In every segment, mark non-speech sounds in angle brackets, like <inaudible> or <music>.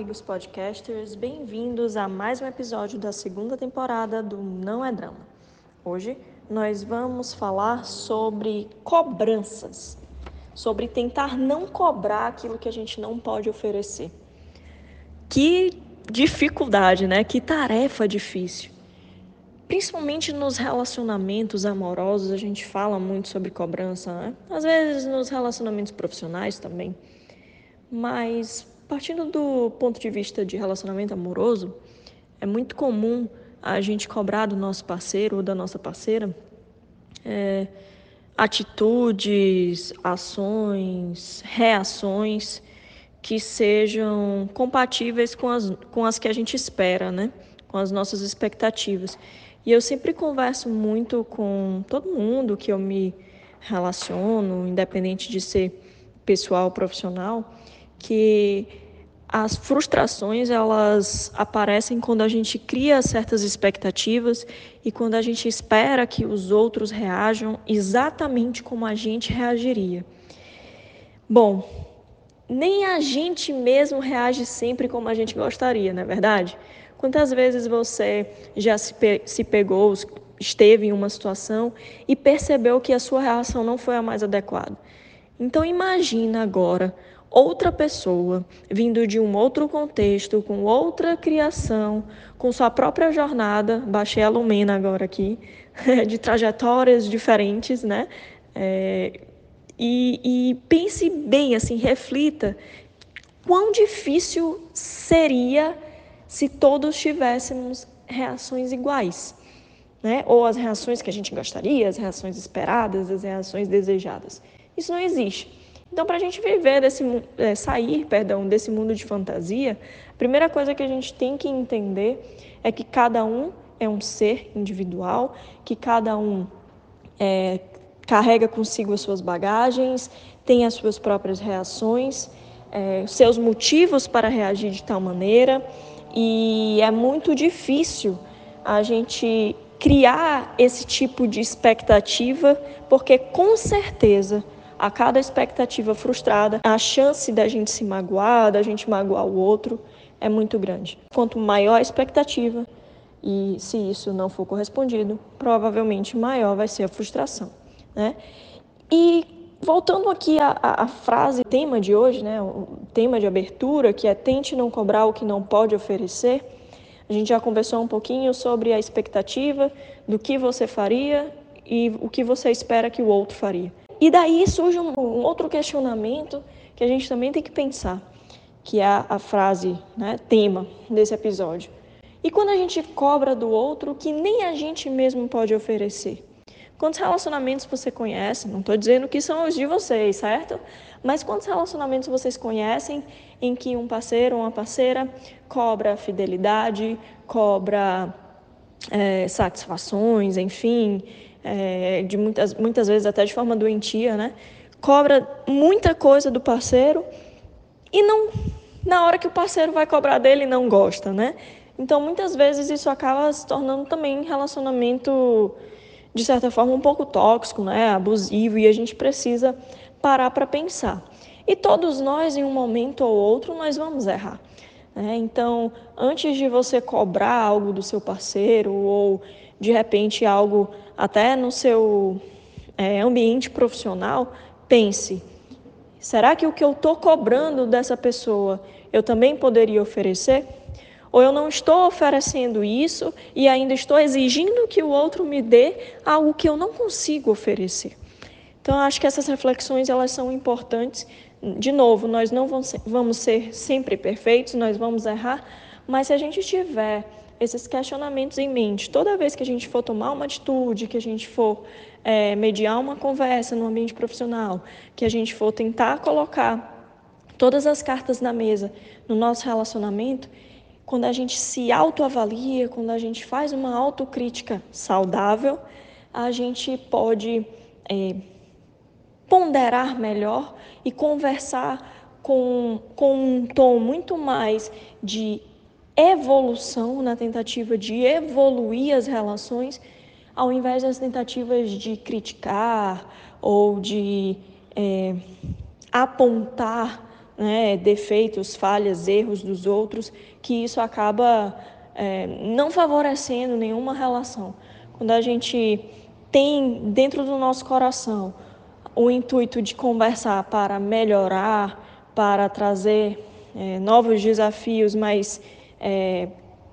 amigos podcasters, bem-vindos a mais um episódio da segunda temporada do Não é Drama. Hoje nós vamos falar sobre cobranças, sobre tentar não cobrar aquilo que a gente não pode oferecer. Que dificuldade, né? Que tarefa difícil. Principalmente nos relacionamentos amorosos, a gente fala muito sobre cobrança, né? Às vezes nos relacionamentos profissionais também. Mas partindo do ponto de vista de relacionamento amoroso, é muito comum a gente cobrar do nosso parceiro ou da nossa parceira é, atitudes, ações, reações que sejam compatíveis com as, com as que a gente espera, né? com as nossas expectativas. E eu sempre converso muito com todo mundo que eu me relaciono, independente de ser pessoal ou profissional, que as frustrações elas aparecem quando a gente cria certas expectativas e quando a gente espera que os outros reajam exatamente como a gente reagiria. Bom, nem a gente mesmo reage sempre como a gente gostaria, não é verdade? Quantas vezes você já se, pe se pegou, esteve em uma situação e percebeu que a sua reação não foi a mais adequada? Então imagina agora outra pessoa, vindo de um outro contexto, com outra criação, com sua própria jornada, baixei a Lumena agora aqui, <laughs> de trajetórias diferentes, né? É, e, e pense bem, assim, reflita quão difícil seria se todos tivéssemos reações iguais, né? Ou as reações que a gente gostaria, as reações esperadas, as reações desejadas. Isso não existe. Então, para a gente viver desse é, sair, perdão, desse mundo de fantasia, a primeira coisa que a gente tem que entender é que cada um é um ser individual, que cada um é, carrega consigo as suas bagagens, tem as suas próprias reações, é, seus motivos para reagir de tal maneira, e é muito difícil a gente criar esse tipo de expectativa, porque com certeza a cada expectativa frustrada, a chance da gente se magoar, da gente magoar o outro, é muito grande. Quanto maior a expectativa, e se isso não for correspondido, provavelmente maior vai ser a frustração. Né? E voltando aqui à, à, frase, tema de hoje, né? o tema de abertura, que é tente não cobrar o que não pode oferecer, a gente já conversou um pouquinho sobre a expectativa do que você faria e o que você espera que o outro faria. E daí surge um, um, outro questionamento que a gente também tem que pensar, que é a, a frase, né, tema desse episódio. E quando a gente cobra do outro que nem a gente mesmo pode oferecer? Quantos relacionamentos você conhece? Não estou dizendo que são os de vocês, certo? Mas quantos relacionamentos vocês conhecem em que um parceiro ou uma parceira cobra fidelidade, cobra é, satisfações, enfim, é, de muitas, muitas vezes até de forma doentia, né? Cobra muita coisa do parceiro e não na hora que o parceiro vai cobrar dele não gosta, né? Então muitas vezes isso acaba se tornando também relacionamento de certa forma um pouco tóxico, né? Abusivo e a gente precisa parar para pensar. E todos nós em um momento ou outro nós vamos errar. Né? Então, antes de você cobrar algo do seu parceiro ou de repente algo até no seu é, ambiente profissional, pense: será que o que eu estou cobrando dessa pessoa eu também poderia oferecer? Ou eu não estou oferecendo isso e ainda estou exigindo que o outro me dê algo que eu não consigo oferecer? Então, acho que essas reflexões elas são importantes. De novo, nós não vamos ser sempre perfeitos, nós vamos errar, mas se a gente tiver esses questionamentos em mente. Toda vez que a gente for tomar uma atitude, que a gente for é, mediar uma conversa no ambiente profissional, que a gente for tentar colocar todas as cartas na mesa no nosso relacionamento, quando a gente se autoavalia, quando a gente faz uma autocrítica saudável, a gente pode é, ponderar melhor e conversar com, com um tom muito mais de evolução, na tentativa de evoluir as relações, ao invés das tentativas de criticar ou de é, apontar né, defeitos, falhas, erros dos outros, que isso acaba é, não favorecendo nenhuma relação. Quando a gente tem dentro do nosso coração o intuito de conversar para melhorar, para trazer é, novos desafios, mas é,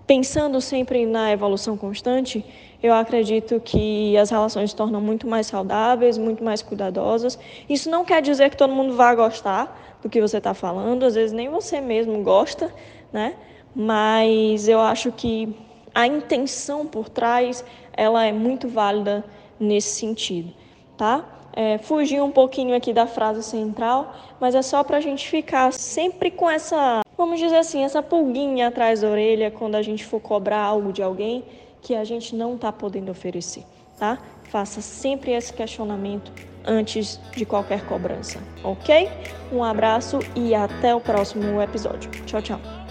pensando sempre na evolução constante, eu acredito que as relações se tornam muito mais saudáveis, muito mais cuidadosas. Isso não quer dizer que todo mundo vá gostar do que você está falando, às vezes nem você mesmo gosta, né? Mas eu acho que a intenção por trás ela é muito válida nesse sentido, tá? É, fugir um pouquinho aqui da frase central, mas é só para a gente ficar sempre com essa, vamos dizer assim, essa pulguinha atrás da orelha quando a gente for cobrar algo de alguém que a gente não está podendo oferecer, tá? Faça sempre esse questionamento antes de qualquer cobrança, ok? Um abraço e até o próximo episódio. Tchau, tchau.